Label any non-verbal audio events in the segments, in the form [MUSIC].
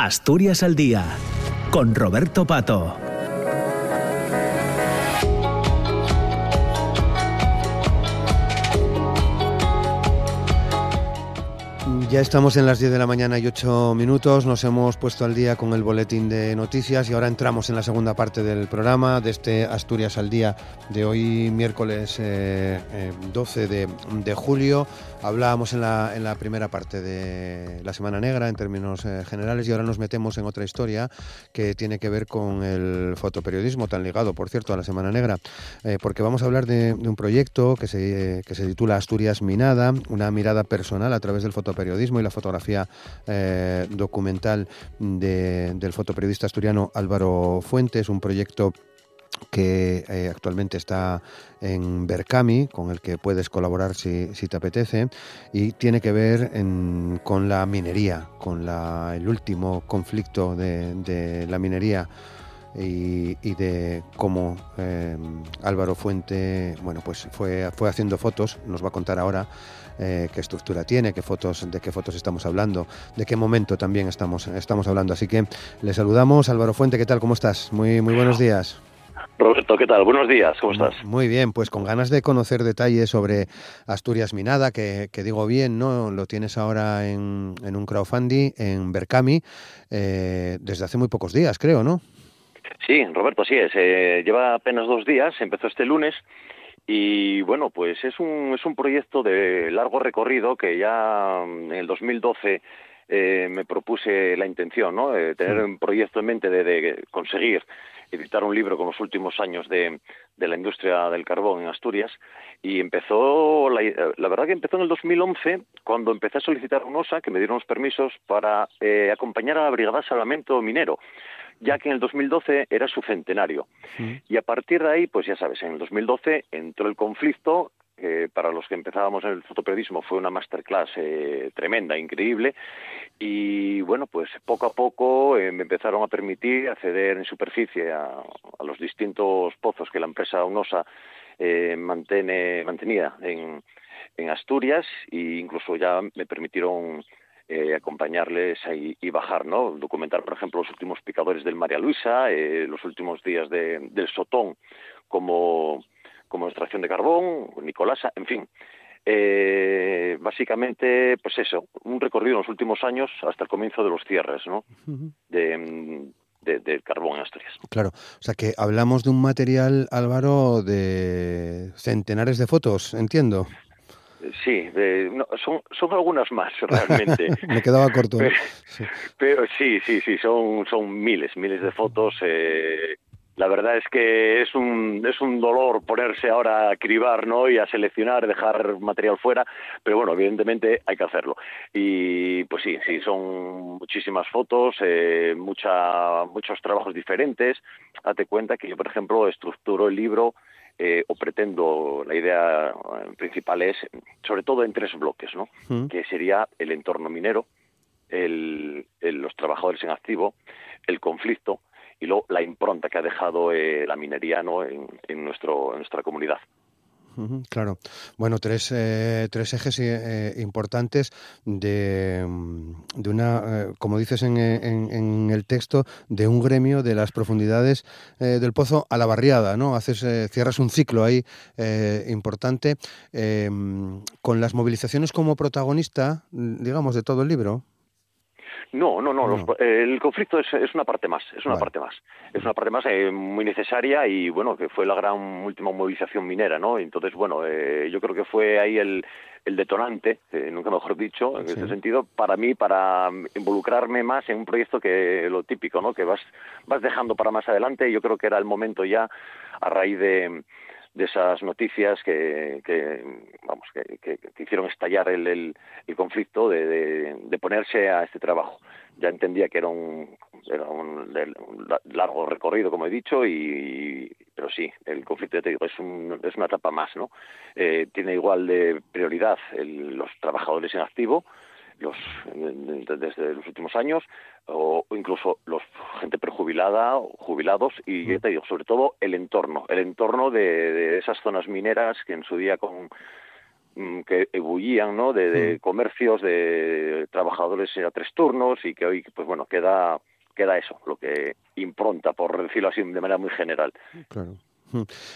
Asturias al Día, con Roberto Pato. Ya estamos en las 10 de la mañana y 8 minutos, nos hemos puesto al día con el boletín de noticias y ahora entramos en la segunda parte del programa de este Asturias al Día de hoy miércoles 12 eh, eh, de, julio. Hablábamos en la, en la, primera parte de la Semana Negra en términos eh, generales y ahora nos metemos en otra historia que tiene que ver con el fotoperiodismo, tan ligado, por cierto, a la Semana Negra, porque vamos a hablar de, un proyecto que se, que se titula Asturias Minada, una mirada personal a través del fotoperiodismo y la fotografía eh, documental del fotoperiodista asturiano Álvaro Fuentes, un proyecto que eh, actualmente está en Berkami, con el que puedes colaborar si, te apetece, y tiene que ver con la minería, con el último conflicto de, la minería y, de cómo eh, Álvaro Fuente bueno, pues fue, fue haciendo fotos, nos va a contar ahora eh, qué estructura tiene, qué fotos, de qué fotos estamos hablando, de qué momento también estamos, estamos hablando. Así que le saludamos. Álvaro Fuente, ¿qué tal? ¿Cómo estás? Muy, muy buenos días. Roberto, ¿qué tal? Buenos días, ¿cómo estás? Muy bien, pues con ganas de conocer detalles sobre Asturias Minada, que, digo bien, ¿no? Lo tienes ahora en, un crowdfunding en Berkami eh, desde hace muy pocos días, creo, ¿no? Sí, Roberto, así es. Eh, lleva apenas dos días, empezó este lunes y bueno, pues es un, es un proyecto de largo recorrido que ya en el 2012 eh, me propuse la intención, ¿no? De tener un proyecto en mente de, conseguir editar un libro con los últimos años de, de, la industria del carbón en Asturias y empezó, la, la, verdad que empezó en el 2011 cuando empecé a solicitar un OSA que me dieron los permisos para eh, acompañar a la Brigada Salvamento Minero ya que en el 2012 era su centenario. Y a partir de ahí, pues ya sabes, en el 2012 entró el conflicto, para los que empezábamos en el fotoperiodismo fue una masterclass eh, tremenda, increíble, y bueno, pues poco a poco eh, me empezaron a permitir acceder en superficie a, los distintos pozos que la empresa UNOSA eh, mantenía en, Asturias e incluso ya me permitieron eh, acompañarles y bajar, ¿no? Documentar, por ejemplo, los últimos picadores del María Luisa, eh, los últimos días del Sotón como, como extracción de carbón, Nicolasa, en fin. Eh, básicamente, pues eso, un recorrido en los últimos años hasta el comienzo de los cierres, ¿no? de, de, carbón en Asturias. Claro, o sea que hablamos de un material, Álvaro, de centenares de fotos, entiendo. Sí, son, son algunas más [LAUGHS] realmente. Me quedaba corto. [LAUGHS] Pero, sí. sí, sí, son, son miles, miles de fotos. Eh, la verdad es que es un, es un dolor ponerse ahora a cribar ¿no? y a seleccionar, dejar material fuera, pero bueno, evidentemente hay que hacerlo. Y pues sí, sí, son muchísimas fotos, eh, mucha, muchos trabajos diferentes. Date cuenta que yo, por ejemplo, estructuro el libro eh, o pretendo, la idea eh, principal es, sobre todo en tres bloques, ¿no? Mm. Que sería el entorno minero, el, los trabajadores en activo, el conflicto y luego la impronta que ha dejado eh, la minería ¿no? en, en, nuestro, en nuestra comunidad claro. Bueno, tres, eh, tres ejes eh, importantes de, mm, de una, eh, como dices en, en, el texto, de un gremio de las profundidades del pozo a la barriada, ¿no? Haces, cierras un ciclo ahí importante con las movilizaciones como protagonista, digamos, de todo el libro. No, no, no. el conflicto es, es, una parte más, es una parte más. Es una parte más eh, muy necesaria y, bueno, que fue la gran última movilización minera, ¿no? Entonces, bueno, eh, yo creo que fue ahí el, el detonante, eh, nunca mejor dicho, en ese sentido, para mí, para involucrarme más en un proyecto que lo típico, ¿no? Que vas, vas dejando para más adelante. Yo creo que era el momento ya, a raíz de de esas noticias que, que vamos que, hicieron estallar el, el, conflicto de, de, ponerse a este trabajo. Ya entendía que era un, era un, largo recorrido como he dicho y pero sí el conflicto te digo, es, un, es una etapa más no eh, tiene igual de prioridad los trabajadores en activo los desde los últimos años o incluso los gente prejubilada jubilados y mm. te digo sobre todo el entorno el entorno de, esas zonas mineras que en su día con mm, que ebullían, ¿no? De, comercios, de trabajadores a tres turnos y que hoy, pues bueno, queda queda eso, lo que impronta, por decirlo así de manera muy general. Claro.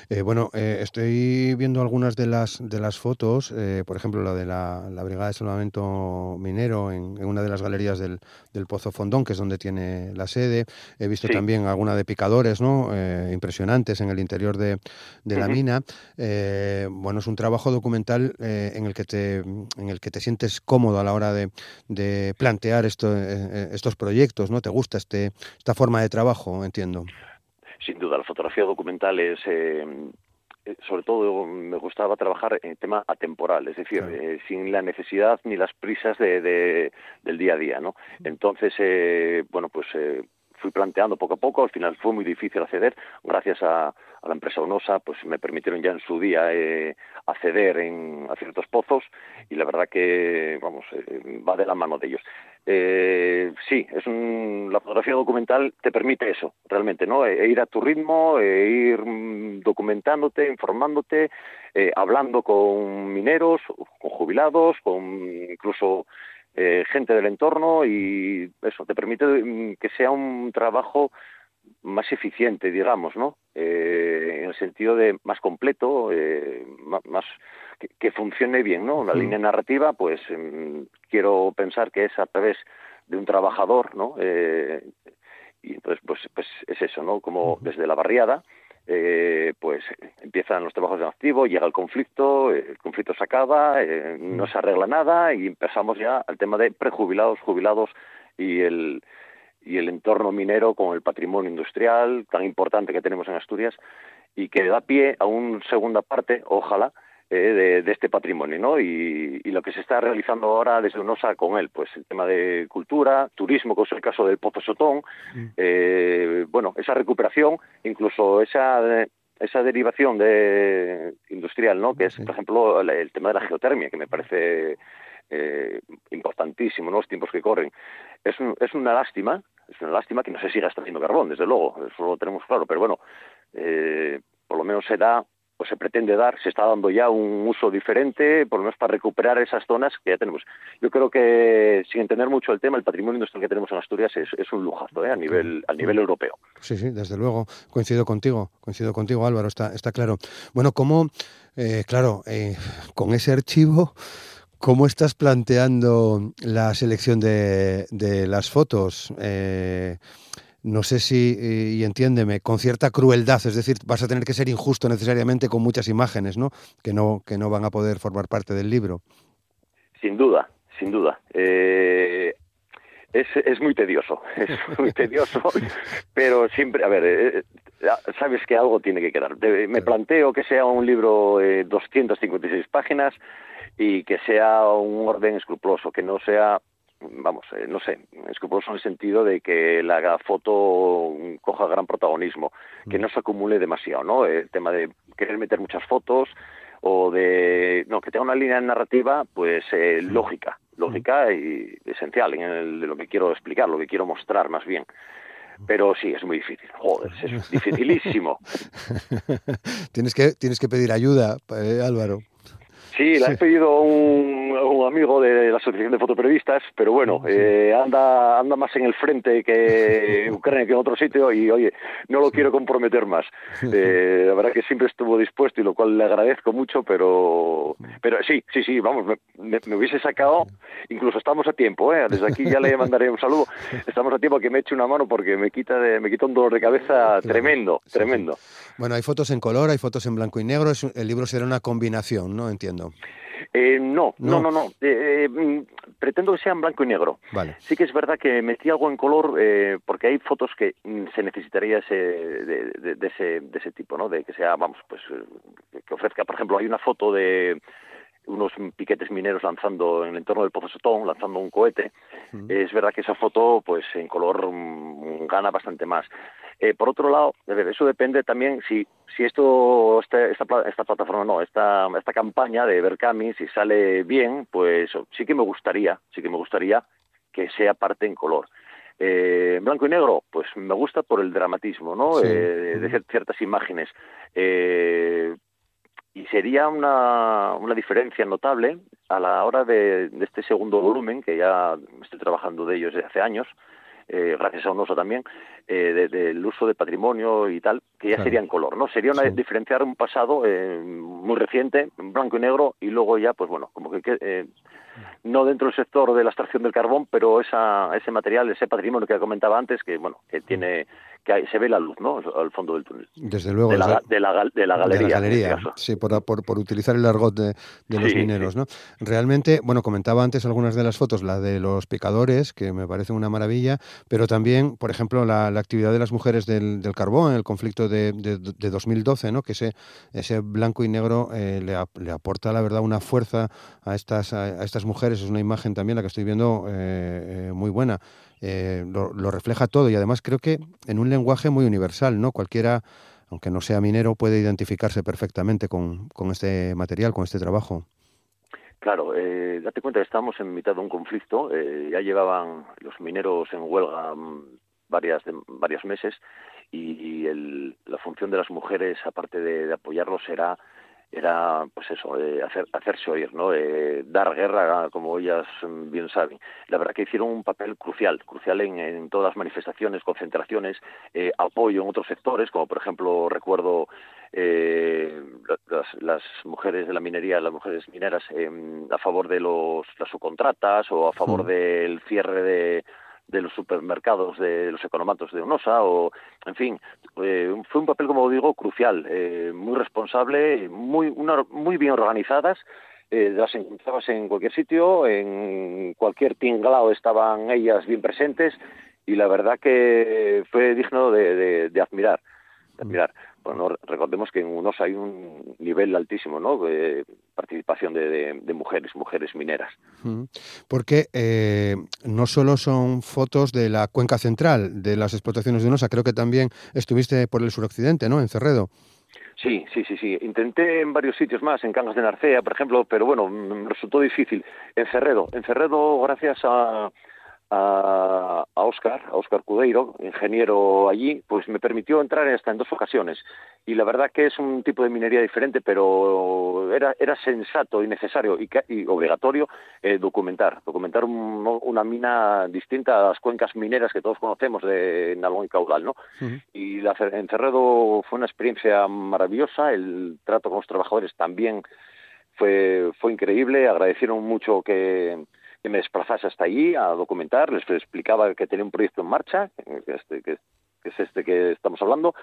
Eh, bueno, eh, estoy viendo algunas de las de las fotos, eh, por ejemplo la de la, Brigada de Salvamento Minero en, una de las galerías del, Pozo Fondón, que es donde tiene la sede. He visto también alguna de picadores, ¿no? impresionantes en el interior de, la mina. bueno, es un trabajo documental en el que te en el que te sientes cómodo a la hora de, plantear esto, estos proyectos, ¿no? Te gusta este esta forma de trabajo, entiendo sin duda, la fotografía documental es, eh, eh, sobre todo me gustaba trabajar en tema atemporal, es decir, eh, sin la necesidad ni las prisas de, del día a día, ¿no? Entonces, bueno, pues fui planteando poco a poco, al final fue muy difícil acceder, gracias a, la empresa Onosa, pues me permitieron ya en su día acceder en, a ciertos pozos y la verdad que, vamos, va de la mano de ellos eh, sí, es un, la fotografía documental te permite eso, realmente, ¿no? E, e ir a tu ritmo, e ir mm, documentándote, informándote, eh, hablando con mineros, con jubilados, con incluso eh, gente del entorno y eso te permite mm, que sea un trabajo más eficiente, digamos, ¿no? Eh, en el sentido de más completo, eh, más que, funcione bien, ¿no? La línea narrativa, pues mm, quiero pensar que es a través de un trabajador, ¿no? Eh, y entonces, pues, pues es eso, ¿no? Como desde la barriada, eh, pues empiezan los trabajos de activo, llega el conflicto, el conflicto se acaba, no se arregla nada y empezamos ya al tema de prejubilados, jubilados y el y el entorno minero con el patrimonio industrial tan importante que tenemos en Asturias y que da pie a una segunda parte, ojalá, eh, de, este patrimonio, ¿no? Y, lo que se está realizando ahora desde UNOSA con él, pues el tema de cultura, turismo, como es el caso del Pozo Sotón, eh, bueno, esa recuperación, incluso esa esa derivación de industrial, ¿no? Que es, por ejemplo, el, tema de la geotermia, que me parece eh, importantísimo, ¿no? Los tiempos que corren. Es, es una lástima, es una lástima que no se siga extrayendo carbón, desde luego, eso lo tenemos claro, pero bueno, por lo menos se da pues se pretende dar, se está dando ya un uso diferente, por lo menos para recuperar esas zonas que ya tenemos. Yo creo que, sin entender mucho el tema, el patrimonio industrial que tenemos en Asturias es, un lujazo ¿eh? a nivel a nivel europeo. Sí, sí, desde luego. Coincido contigo, coincido contigo, Álvaro, está, está claro. Bueno, ¿cómo, eh, claro, eh, con ese archivo... ¿Cómo estás planteando la selección de, de las fotos? Eh, no sé si, y entiéndeme, con cierta crueldad, es decir, vas a tener que ser injusto necesariamente con muchas imágenes, ¿no? Que no, que no van a poder formar parte del libro. Sin duda, sin duda. Eh, es, es muy tedioso, [LAUGHS] es muy tedioso, pero siempre, a ver, eh, sabes que algo tiene que quedar. Me planteo que sea un libro de 256 páginas y que sea un orden escrupuloso, que no sea vamos, eh, no sé, escrupuloso en el sentido de que la foto coja gran protagonismo, que no se acumule demasiado, ¿no? El tema de querer meter muchas fotos o de, no, que tenga una línea narrativa, pues eh, lógica, lógica y esencial en el, de lo que quiero explicar, lo que quiero mostrar más bien. Pero sí, es muy difícil. Joder, es [LAUGHS] dificilísimo. [LAUGHS] tienes, que, tienes que pedir ayuda, eh, Álvaro. Sí, la he pedido a un, un, amigo de la Asociación de Fotoperiodistas, pero bueno, eh, anda, anda más en el frente que [LAUGHS] Ucrania que en otro sitio y oye, no lo quiero comprometer más. [LAUGHS] Eh, la verdad que siempre estuvo dispuesto y lo cual le agradezco mucho, pero, pero sí, sí, sí, vamos, me, me, hubiese sacado, incluso estamos a tiempo, ¿eh? desde aquí ya le [LAUGHS] mandaré un saludo, estamos a tiempo que me eche una mano porque me quita, de, me quita un dolor de cabeza tremendo, tremendo. Bueno, hay fotos en color, hay fotos en blanco y negro, el libro será una combinación, ¿no? Entiendo. Eh, no, no, no, no. Eh, eh, mm, pretendo que sean blanco y negro. Vale. Sí que es verdad que metí algo en color porque hay fotos que mm, se necesitaría ese, de, ese, de ese tipo, ¿no? De que sea, vamos, pues que ofrezca, por ejemplo, hay una foto de unos piquetes mineros lanzando en el entorno del Pozo Sotón, lanzando un cohete. Es verdad que esa foto, pues en color mm, gana bastante más. Eh, por otro lado, eso depende también si, si esto, este, esta, esta, plataforma, no, esta, esta campaña de Berkami, si sale bien, pues sí que me gustaría, sí que me gustaría que sea parte en color. Eh, blanco y negro, pues me gusta por el dramatismo, ¿no? Eh, de ciertas imágenes. Eh, y sería una, diferencia notable a la hora de, de, este segundo volumen, que ya estoy trabajando de ellos desde hace años, eh, gracias a Onosa también, eh, del uso de patrimonio y tal, que ya sería en color, ¿no? Sería una, diferenciar un pasado eh, muy reciente, en blanco y negro, y luego ya, pues bueno, como que eh, no dentro del sector de la extracción del carbón, pero esa, ese material, ese patrimonio que comentaba antes, que bueno, que tiene que se ve la luz, ¿no? Al fondo del túnel. Desde luego. De la, de la, de la galería. De la galería, este sí, por, por, por, utilizar el argot de, de los sí, mineros, sí. ¿no? Realmente, bueno, comentaba antes algunas de las fotos, la de los picadores, que me parece una maravilla, pero también, por ejemplo, la, la actividad de las mujeres del, del carbón, el conflicto de, de, de, 2012, ¿no? Que ese, ese blanco y negro eh, le, le, aporta, la verdad, una fuerza a estas, a, estas mujeres. Es una imagen también, la que estoy viendo, eh, eh, muy buena. Lo, refleja todo y además creo que en un lenguaje muy universal, ¿no? Cualquiera, aunque no sea minero, puede identificarse perfectamente con, con este material, con este trabajo. Claro, date cuenta que estamos en mitad de un conflicto, ya llevaban los mineros en huelga mm, varias de, varios meses y, el, la función de las mujeres, aparte de, de apoyarlos, era era pues eso eh, hacer hacerse oír no eh, dar guerra como ellas bien saben. La verdad que hicieron un papel crucial crucial en, en todas las manifestaciones concentraciones eh, apoyo en otros sectores como por ejemplo recuerdo eh, las, las mujeres de la minería las mujeres mineras eh, a favor de los las subcontratas o a favor del cierre de de los supermercados de los economatos de Onosa o en fin eh, fue un papel como digo crucial eh, muy responsable muy una, muy bien organizadas eh, las encontrabas en cualquier sitio en cualquier tinglao estaban ellas bien presentes y la verdad que fue digno de, de, de admirar de admirar bueno, recordemos que en UNOS hay un nivel altísimo ¿no? de participación de, de, de mujeres, mujeres mineras. Porque eh, no solo son fotos de la cuenca central de las explotaciones de UNOSA, creo que también estuviste por el suroccidente, ¿no? En Cerredo. Sí, sí, sí, sí. Intenté en varios sitios más, en Cangas de Narcea, por ejemplo, pero bueno, me resultó difícil. En Cerredo, en Cerredo, gracias a, a, a Oscar, a Oscar Cudeiro, ingeniero allí, pues me permitió entrar hasta en dos ocasiones. Y la verdad que es un tipo de minería diferente, pero era, era sensato y necesario y, y obligatorio eh, documentar, documentar un, una mina distinta a las cuencas mineras que todos conocemos de Nalón y Caudal, ¿no? Uh -huh. Y la, en Cerredo fue una experiencia maravillosa, el trato con los trabajadores también fue, fue increíble, agradecieron mucho que que me desplazase hasta allí a documentar, les explicaba que tenía un proyecto en marcha, que, este, que, que es este que estamos hablando,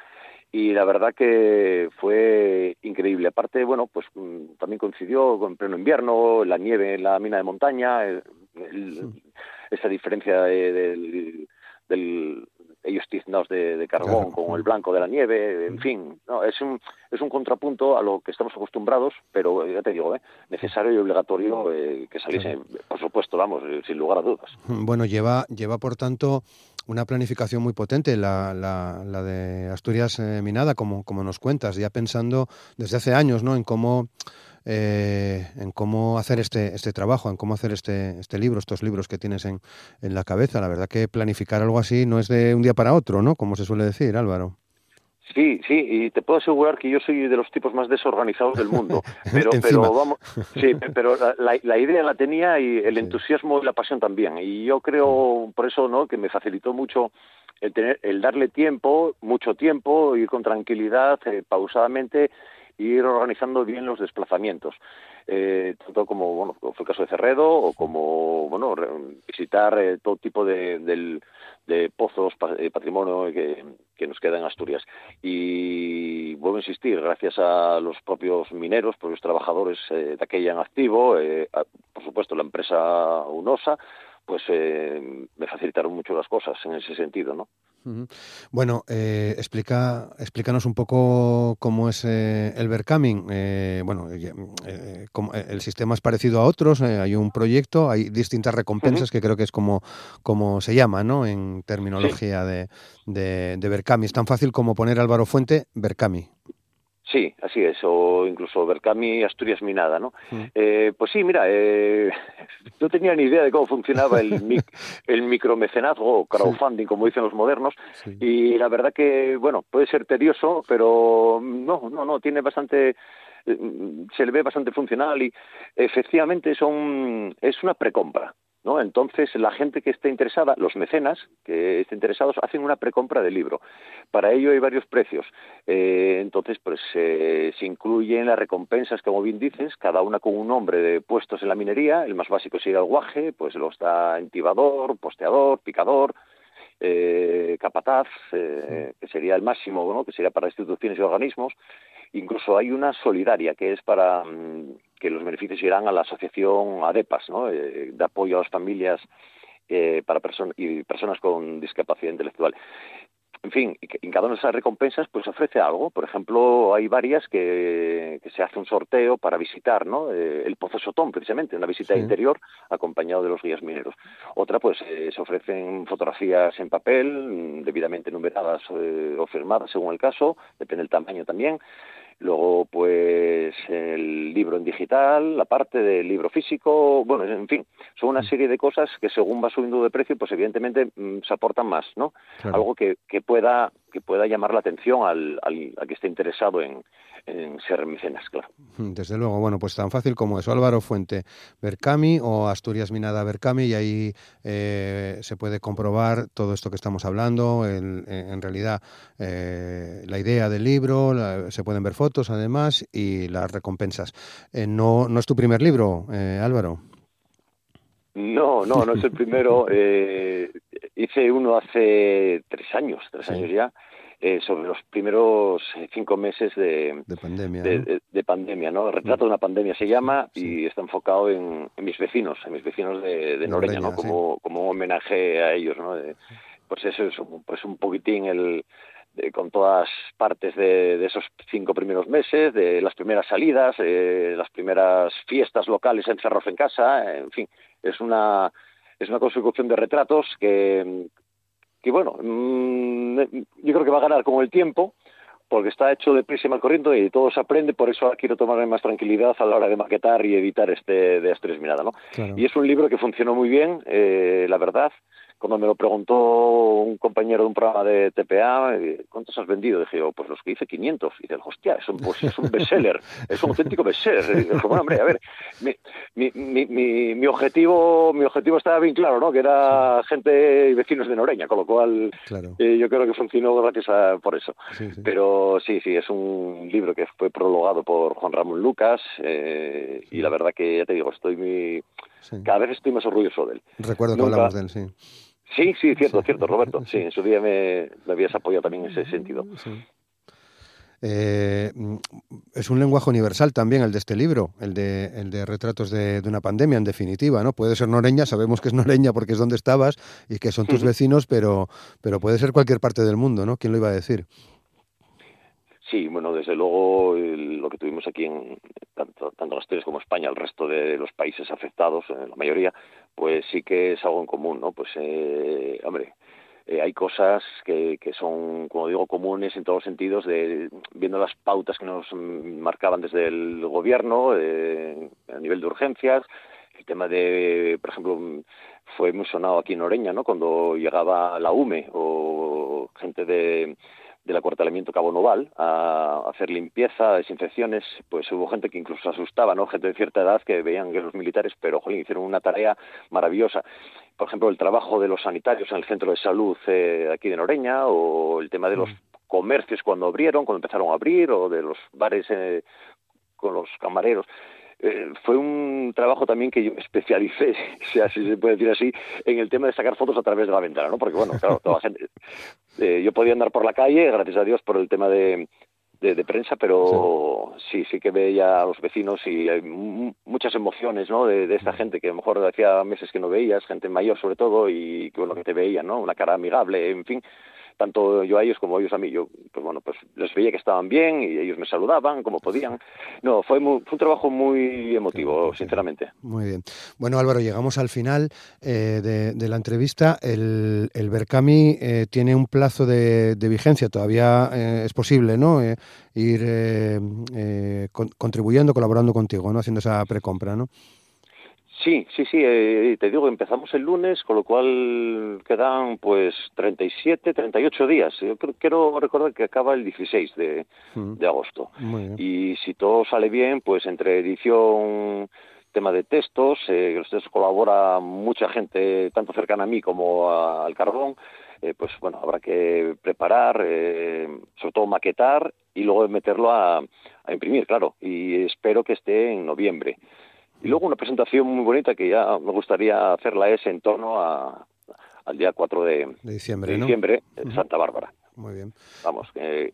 y la verdad que fue increíble. Aparte, bueno, pues mm, también coincidió con pleno invierno, la nieve en la mina de montaña, el, el, esa diferencia de, de, del, ellos tiznados de, de carbón claro. con el blanco de la nieve, en fin, no, es un es un contrapunto a lo que estamos acostumbrados, pero ya te digo, ¿eh? necesario y obligatorio eh, que saliese, claro. por supuesto, vamos, eh, sin lugar a dudas. Bueno, lleva lleva por tanto una planificación muy potente, la, la, la de Asturias eh, Minada, como, como nos cuentas, ya pensando desde hace años ¿no? en cómo eh, en cómo hacer este, este trabajo, en cómo hacer este, este libro, estos libros que tienes en, en la cabeza. La verdad que planificar algo así no es de un día para otro, ¿no? Como se suele decir, Álvaro. Sí, sí, y te puedo asegurar que yo soy de los tipos más desorganizados del mundo. [LAUGHS] Pero, pero vamos, sí, pero la, la, idea la tenía y el entusiasmo y la pasión también. Y yo creo, por eso, ¿no? Que me facilitó mucho el tener, el darle tiempo, mucho tiempo, ir con tranquilidad, eh, pausadamente ir organizando bien los desplazamientos, eh, tanto como bueno, fue el caso de Cerredo o como bueno visitar eh, todo tipo de, de, de pozos, de patrimonio que, que, nos queda en Asturias. Y vuelvo a insistir, gracias a los propios mineros, propios trabajadores eh, de aquella en activo, eh, a, por supuesto la empresa UNOSA, pues eh, me facilitaron mucho las cosas en ese sentido, ¿no? Bueno, eh, explica, explícanos un poco cómo es eh, el Vercaming. Eh, bueno, eh, como, eh, el sistema es parecido a otros, hay un proyecto, hay distintas recompensas uh -huh. que creo que es como, como se llama, ¿no? En terminología sí. de, de. Es tan fácil como poner Álvaro Fuente, Vercami. Sí, así es, o incluso Bercami Asturias Minada, ¿no? Sí. Eh, pues sí, mira, eh, [LAUGHS] no tenía ni idea de cómo funcionaba el, mic, [LAUGHS] el micromecenazgo o crowdfunding, sí. como dicen los modernos, sí. y la verdad que, bueno, puede ser tedioso, pero no, no, no, tiene bastante se le ve bastante funcional y efectivamente son es una precompra. ¿No? Entonces, la gente que esté interesada, los mecenas que estén interesados, hacen una precompra del libro. Para ello hay varios precios. Eh, entonces, pues se incluyen las recompensas, como bien dices, cada una con un nombre de puestos en la minería. El más básico sería el guaje, pues lo está entibador, posteador, picador, eh, capataz, eh, que sería el máximo, ¿no? que sería para instituciones y organismos. Incluso hay una solidaria que es para mm, que los beneficios irán a la asociación ADEPAS, ¿no? Eh, de apoyo a las familias eh, para personas y personas con discapacidad intelectual. En fin, en cada una de esas recompensas pues ofrece algo. Por ejemplo, hay varias que, se hace un sorteo para visitar, ¿no? Eh, el Pozo Sotón, precisamente, una visita interior acompañado de los guías mineros. Otra, pues se ofrecen fotografías en papel, mm, debidamente numeradas o firmadas según el caso, depende del tamaño también. Luego, pues el libro en digital, la parte del libro físico, bueno, en fin, son una mm. serie de cosas que según va subiendo de precio, pues evidentemente mm, se aportan más, ¿no? Algo que, que, pueda que pueda llamar la atención al, al, que esté interesado en, en ser mecenas, claro. [LAUGHS] Desde luego, bueno, pues tan fácil como eso. Álvaro Fuente Bercami o Asturias Minada Bercami y ahí eh, se puede comprobar todo esto que estamos hablando, en realidad eh, la idea del libro, se pueden ver fotos además y las recompensas. Eh, no, no es tu primer libro, Álvaro. No, no, no es el primero. [LAUGHS] hice uno hace tres años, tres años ya eh, sobre los primeros eh, cinco meses de, pandemia. De, pandemia, ¿no? El retrato de una pandemia se llama y está enfocado en, mis vecinos, en mis vecinos de, Noreña, ¿no? Como, como un homenaje a ellos, ¿no? pues eso es pues un poquitín el con todas partes de, esos cinco primeros meses, de las primeras salidas, eh, las primeras fiestas locales encerrados en casa, en fin, es una es una consecución de retratos que que bueno, mm, yo creo que va a ganar con el tiempo, porque está hecho de prisa y mal corriendo y todo se aprende, por eso ahora quiero tomarme más tranquilidad a la hora de maquetar y editar este de Asturias Mirada, ¿no? Y es un libro que funcionó muy bien, eh, la verdad, cuando me lo preguntó un compañero de un programa de TPA, ¿cuántos has vendido? Dije yo, pues los que hice 500. Y dice, hostia, es un, pues, es un bestseller, es un auténtico bestseller. Y dije, bueno, hombre, a ver, mi, mi, mi, mi, objetivo mi objetivo estaba bien claro, ¿no? Que era gente y vecinos de Noreña, con lo cual eh, yo creo que funcionó gracias a, por eso. Pero sí, sí, es un libro que fue prologado por Juan Ramón Lucas eh, y la verdad que, ya te digo, estoy muy... Cada vez estoy más orgulloso de él. Recuerdo que hablamos de él, sí. Sí, sí, cierto, cierto, Roberto. [LAUGHS] Sí, en su día me, habías apoyado también en ese sentido. Eh, es un lenguaje universal también el de este libro, el de, el de retratos de, una pandemia, en definitiva, ¿no? Puede ser Noreña, sabemos que es Noreña porque es donde estabas y que son tus vecinos, pero, pero puede ser cualquier parte del mundo, ¿no? ¿Quién lo iba a decir? Sí, bueno, desde luego lo que tuvimos aquí en tanto, tanto Asturias como España, el resto de los países afectados, eh, la mayoría, pues sí que es algo en común, ¿no? Pues, eh, hombre, eh, hay cosas que, que son, como digo, comunes en todos los sentidos, de, viendo las pautas que nos marcaban desde el gobierno a nivel de urgencias, el tema de, por ejemplo, fue muy sonado aquí en Oreña, ¿no? Cuando llegaba la UME o gente de del acuartelamiento Cabo Noval a hacer limpieza, desinfecciones, pues hubo gente que incluso se asustaba, ¿no? Gente de cierta edad que veían que los militares, pero jolín, hicieron una tarea maravillosa. Por ejemplo, el trabajo de los sanitarios en el centro de salud eh, aquí de Noreña o el tema de los mm. comercios cuando abrieron, cuando empezaron a abrir, o de los bares eh, con los camareros. Eh, fue un trabajo también que yo especialicé, [LAUGHS] si así se puede decir así, en el tema de sacar fotos a través de la ventana, ¿no? Porque, bueno, claro, toda la gente... [LAUGHS] Eh, yo podía andar por la calle, gracias a Dios, por el tema de, de, prensa, pero sí. sí, que veía a los vecinos y hay muchas emociones, ¿no? De, de, esta gente que a lo mejor hacía meses que no veías, gente mayor sobre todo, y que, bueno, que te veía, ¿no? Una cara amigable, en fin tanto yo a ellos como ellos a mí. Yo, pues bueno, pues les veía que estaban bien y ellos me saludaban como podían. No, fue, un trabajo muy emotivo, sinceramente. Muy bien. Bueno, Álvaro, llegamos al final eh, de, la entrevista. El, el Berkami eh, tiene un plazo de, vigencia, todavía eh, es posible, ¿no? ir contribuyendo, colaborando contigo, ¿no? Haciendo esa precompra, ¿no? Sí, sí, sí, eh, te digo, empezamos el lunes, con lo cual quedan pues 37, 38 días. Yo quiero recordar que acaba el 16 de, mm. de agosto. Y si todo sale bien, pues entre edición, tema de textos, eh, los textos colabora mucha gente, tanto cercana a mí como al Carbón, eh, pues bueno, habrá que preparar, eh, sobre todo maquetar y luego meterlo a, a imprimir, claro. Y espero que esté en noviembre. Y luego una presentación muy bonita que ya me gustaría hacerla es en torno a, al día 4 de, diciembre, diciembre en Santa Bárbara. Muy bien. Vamos, que,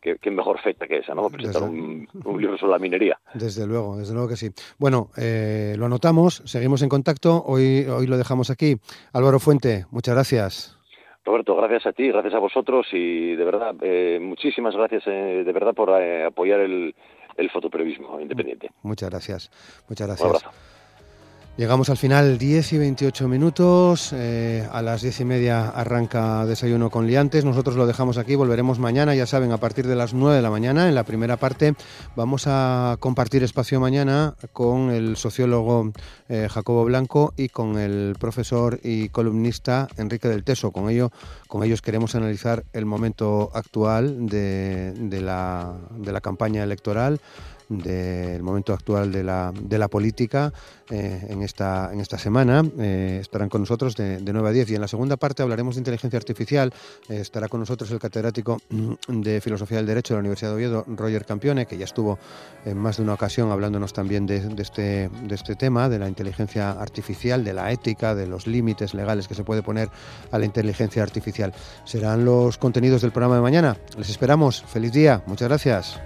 qué mejor fecha que esa, ¿no? Presentar [LAUGHS] un, libro sobre la minería. Desde luego, desde luego que sí. Bueno, eh, lo anotamos, seguimos en contacto, hoy, hoy lo dejamos aquí. Álvaro Fuente, muchas gracias. Roberto, gracias a ti, gracias a vosotros y de verdad, eh, muchísimas gracias eh, de verdad por apoyar el, el fotoperiodismo independiente. Muchas gracias. Muchas gracias. Llegamos al final, 10 y 28 minutos. Eh, a las 10 y media arranca Desayuno con Liantes. Nosotros lo dejamos aquí, volveremos mañana, ya saben, a partir de las 9 de la mañana. En la primera parte vamos a compartir espacio mañana con el sociólogo eh, Jacobo Blanco y con el profesor y columnista Enrique del Teso. Con, ello, con ellos queremos analizar el momento actual de, la campaña electoral del momento actual de la, de la política eh, en, esta, en esta semana. Eh, estarán con nosotros de, de, 9 a 10 y en la segunda parte hablaremos de inteligencia artificial. Eh, estará con nosotros el catedrático mm, de Filosofía del Derecho de la Universidad de Oviedo, Roger Campione, que ya estuvo en más de una ocasión hablándonos también de, de, este, de este tema, de la inteligencia artificial, de la ética, de los límites legales que se puede poner a la inteligencia artificial. Serán los contenidos del programa de mañana. Les esperamos. Feliz día. Muchas gracias.